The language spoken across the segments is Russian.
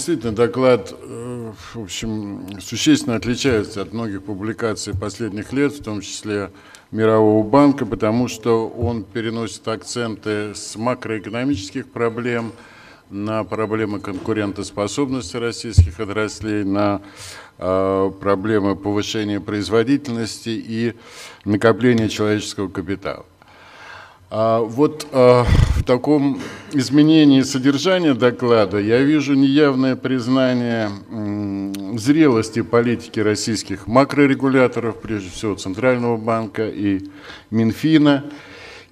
действительно, доклад, э, в общем, существенно отличается от многих публикаций последних лет, в том числе Мирового банка, потому что он переносит акценты с макроэкономических проблем на проблемы конкурентоспособности российских отраслей, на э, проблемы повышения производительности и накопления человеческого капитала. А вот а, в таком изменении содержания доклада я вижу неявное признание м, зрелости политики российских макрорегуляторов, прежде всего Центрального банка и Минфина.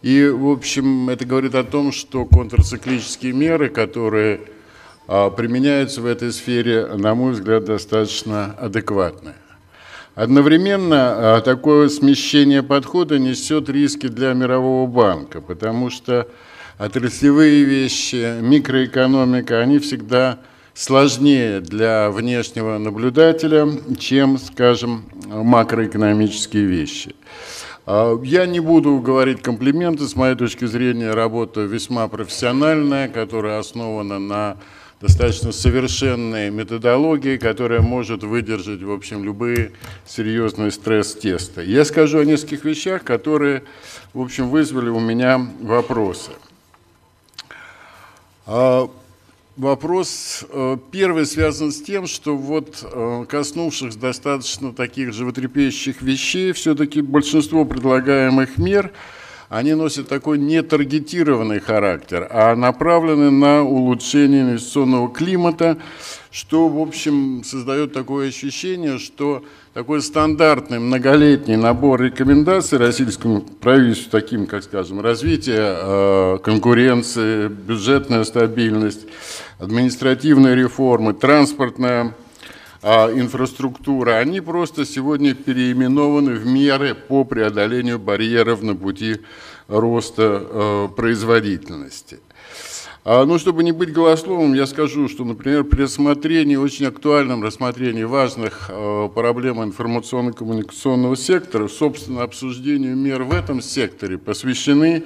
И, в общем, это говорит о том, что контрциклические меры, которые а, применяются в этой сфере, на мой взгляд, достаточно адекватные. Одновременно а, такое смещение подхода несет риски для Мирового банка, потому что отраслевые вещи, микроэкономика, они всегда сложнее для внешнего наблюдателя, чем, скажем, макроэкономические вещи. А, я не буду говорить комплименты, с моей точки зрения работа весьма профессиональная, которая основана на достаточно совершенной методологии, которая может выдержать, в общем, любые серьезные стресс-тесты. Я скажу о нескольких вещах, которые, в общем, вызвали у меня вопросы. А, вопрос э, первый связан с тем, что вот э, коснувшись достаточно таких животрепещущих вещей, все-таки большинство предлагаемых мер – они носят такой нетаргетированный характер, а направлены на улучшение инвестиционного климата, что, в общем, создает такое ощущение, что такой стандартный многолетний набор рекомендаций российскому правительству, таким, как, скажем, развитие э, конкуренции, бюджетная стабильность, административные реформы, транспортная а, инфраструктура, они просто сегодня переименованы в меры по преодолению барьеров на пути роста э, производительности. А, ну, чтобы не быть голословным, я скажу, что, например, при рассмотрении, очень актуальном рассмотрении важных э, проблем информационно-коммуникационного сектора, собственно, обсуждению мер в этом секторе посвящены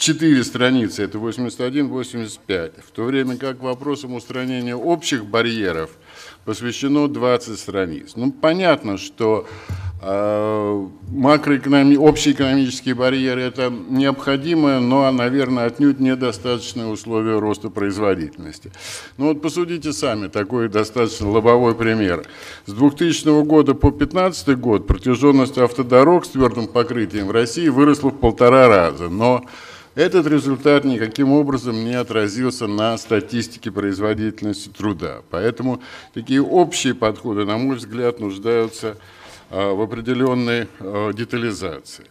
э, четыре страницы, это 81-85, в то время как вопросам устранения общих барьеров посвящено 20 страниц. Ну, понятно, что э, макроэкономи... общие экономические барьеры – это необходимое, но, наверное, отнюдь недостаточное условие роста производительности. Ну вот посудите сами, такой достаточно лобовой пример. С 2000 года по 2015 год протяженность автодорог с твердым покрытием в России выросла в полтора раза, но этот результат никаким образом не отразился на статистике производительности труда. Поэтому такие общие подходы, на мой взгляд, нуждаются а, в определенной а, детализации.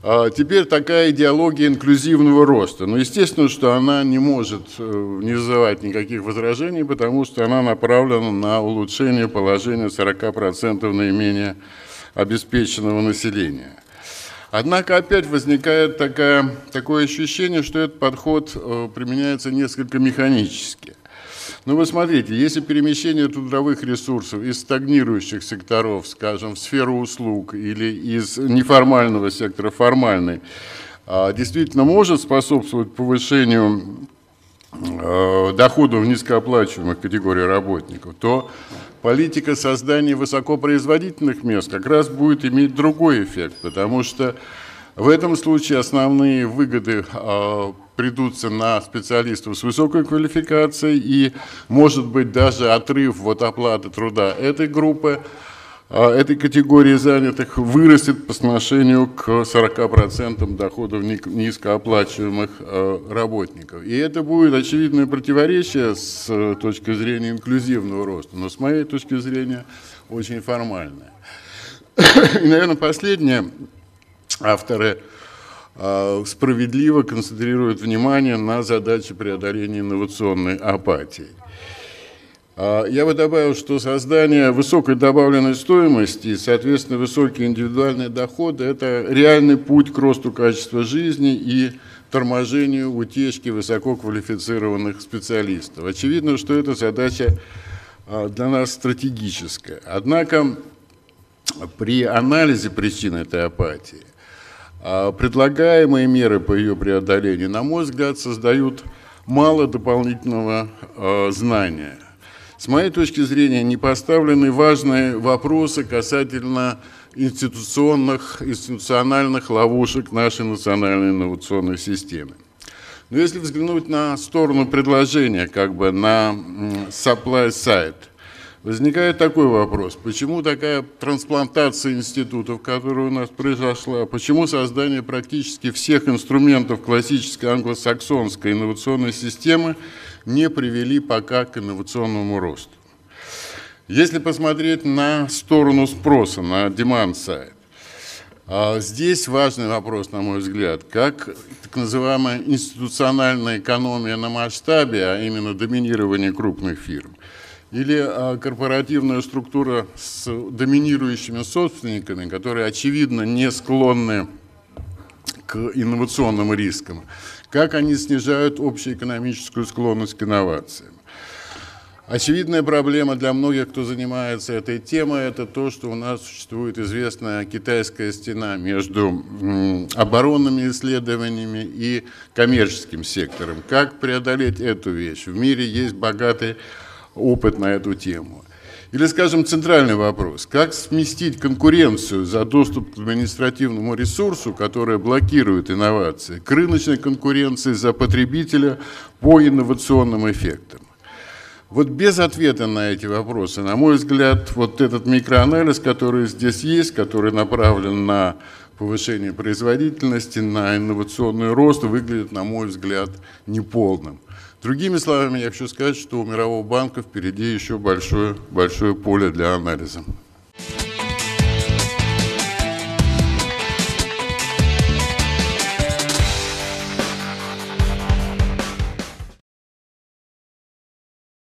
А, теперь такая идеология инклюзивного роста. Но естественно, что она не может э, не вызывать никаких возражений, потому что она направлена на улучшение положения 40% наименее обеспеченного населения. Однако опять возникает такая, такое ощущение, что этот подход э, применяется несколько механически. Ну вы смотрите, если перемещение трудовых ресурсов из стагнирующих секторов, скажем, в сферу услуг или из неформального сектора формальный, а, действительно может способствовать повышению доходов низкооплачиваемых категорий работников, то политика создания высокопроизводительных мест как раз будет иметь другой эффект, потому что в этом случае основные выгоды э, придутся на специалистов с высокой квалификацией и, может быть, даже отрыв вот оплаты труда этой группы этой категории занятых вырастет по отношению к 40% доходов низкооплачиваемых а, работников. И это будет очевидное противоречие с э, точки зрения инклюзивного роста, но с моей точки зрения очень формальное. И, наверное, последнее. Авторы а, справедливо концентрируют внимание на задаче преодоления инновационной апатии. А, я бы добавил, что создание высокой добавленной стоимости соответственно, высокие индивидуальные доходы – это реальный путь к росту качества жизни и торможению утечки высококвалифицированных специалистов. Очевидно, что эта задача а, для нас стратегическая. Однако при анализе причин этой апатии а, предлагаемые меры по ее преодолению, на мой взгляд, создают мало дополнительного знания. С моей точки зрения, не поставлены важные вопросы касательно институционных, институциональных ловушек нашей национальной инновационной системы. Но если взглянуть на сторону предложения, как бы на supply side, возникает такой вопрос. Почему такая трансплантация институтов, которая у нас произошла? Почему создание практически всех инструментов классической англосаксонской инновационной системы не привели пока к инновационному росту? Если посмотреть на сторону спроса, на demand side, а здесь важный вопрос, на мой взгляд, как так называемая институциональная экономия на масштабе, а именно доминирование крупных фирм, или а, корпоративная структура с доминирующими собственниками, которые, очевидно, не склонны к инновационным рискам, как они снижают общеэкономическую склонность к инновациям. Очевидная проблема для многих, кто занимается этой темой, это то, что у нас существует известная китайская стена между оборонными исследованиями и коммерческим сектором. Как преодолеть эту вещь? В мире есть богатый опыт на эту тему. Или, скажем, центральный вопрос. Как сместить конкуренцию за доступ к административному ресурсу, которая блокирует инновации, к рыночной конкуренции за потребителя по инновационным эффектам? Вот без ответа на эти вопросы, на мой взгляд, вот этот микроанализ, который здесь есть, который направлен на повышение производительности, на инновационный рост, выглядит, на мой взгляд, неполным. Другими словами, я хочу сказать, что у Мирового банка впереди еще большое, большое поле для анализа.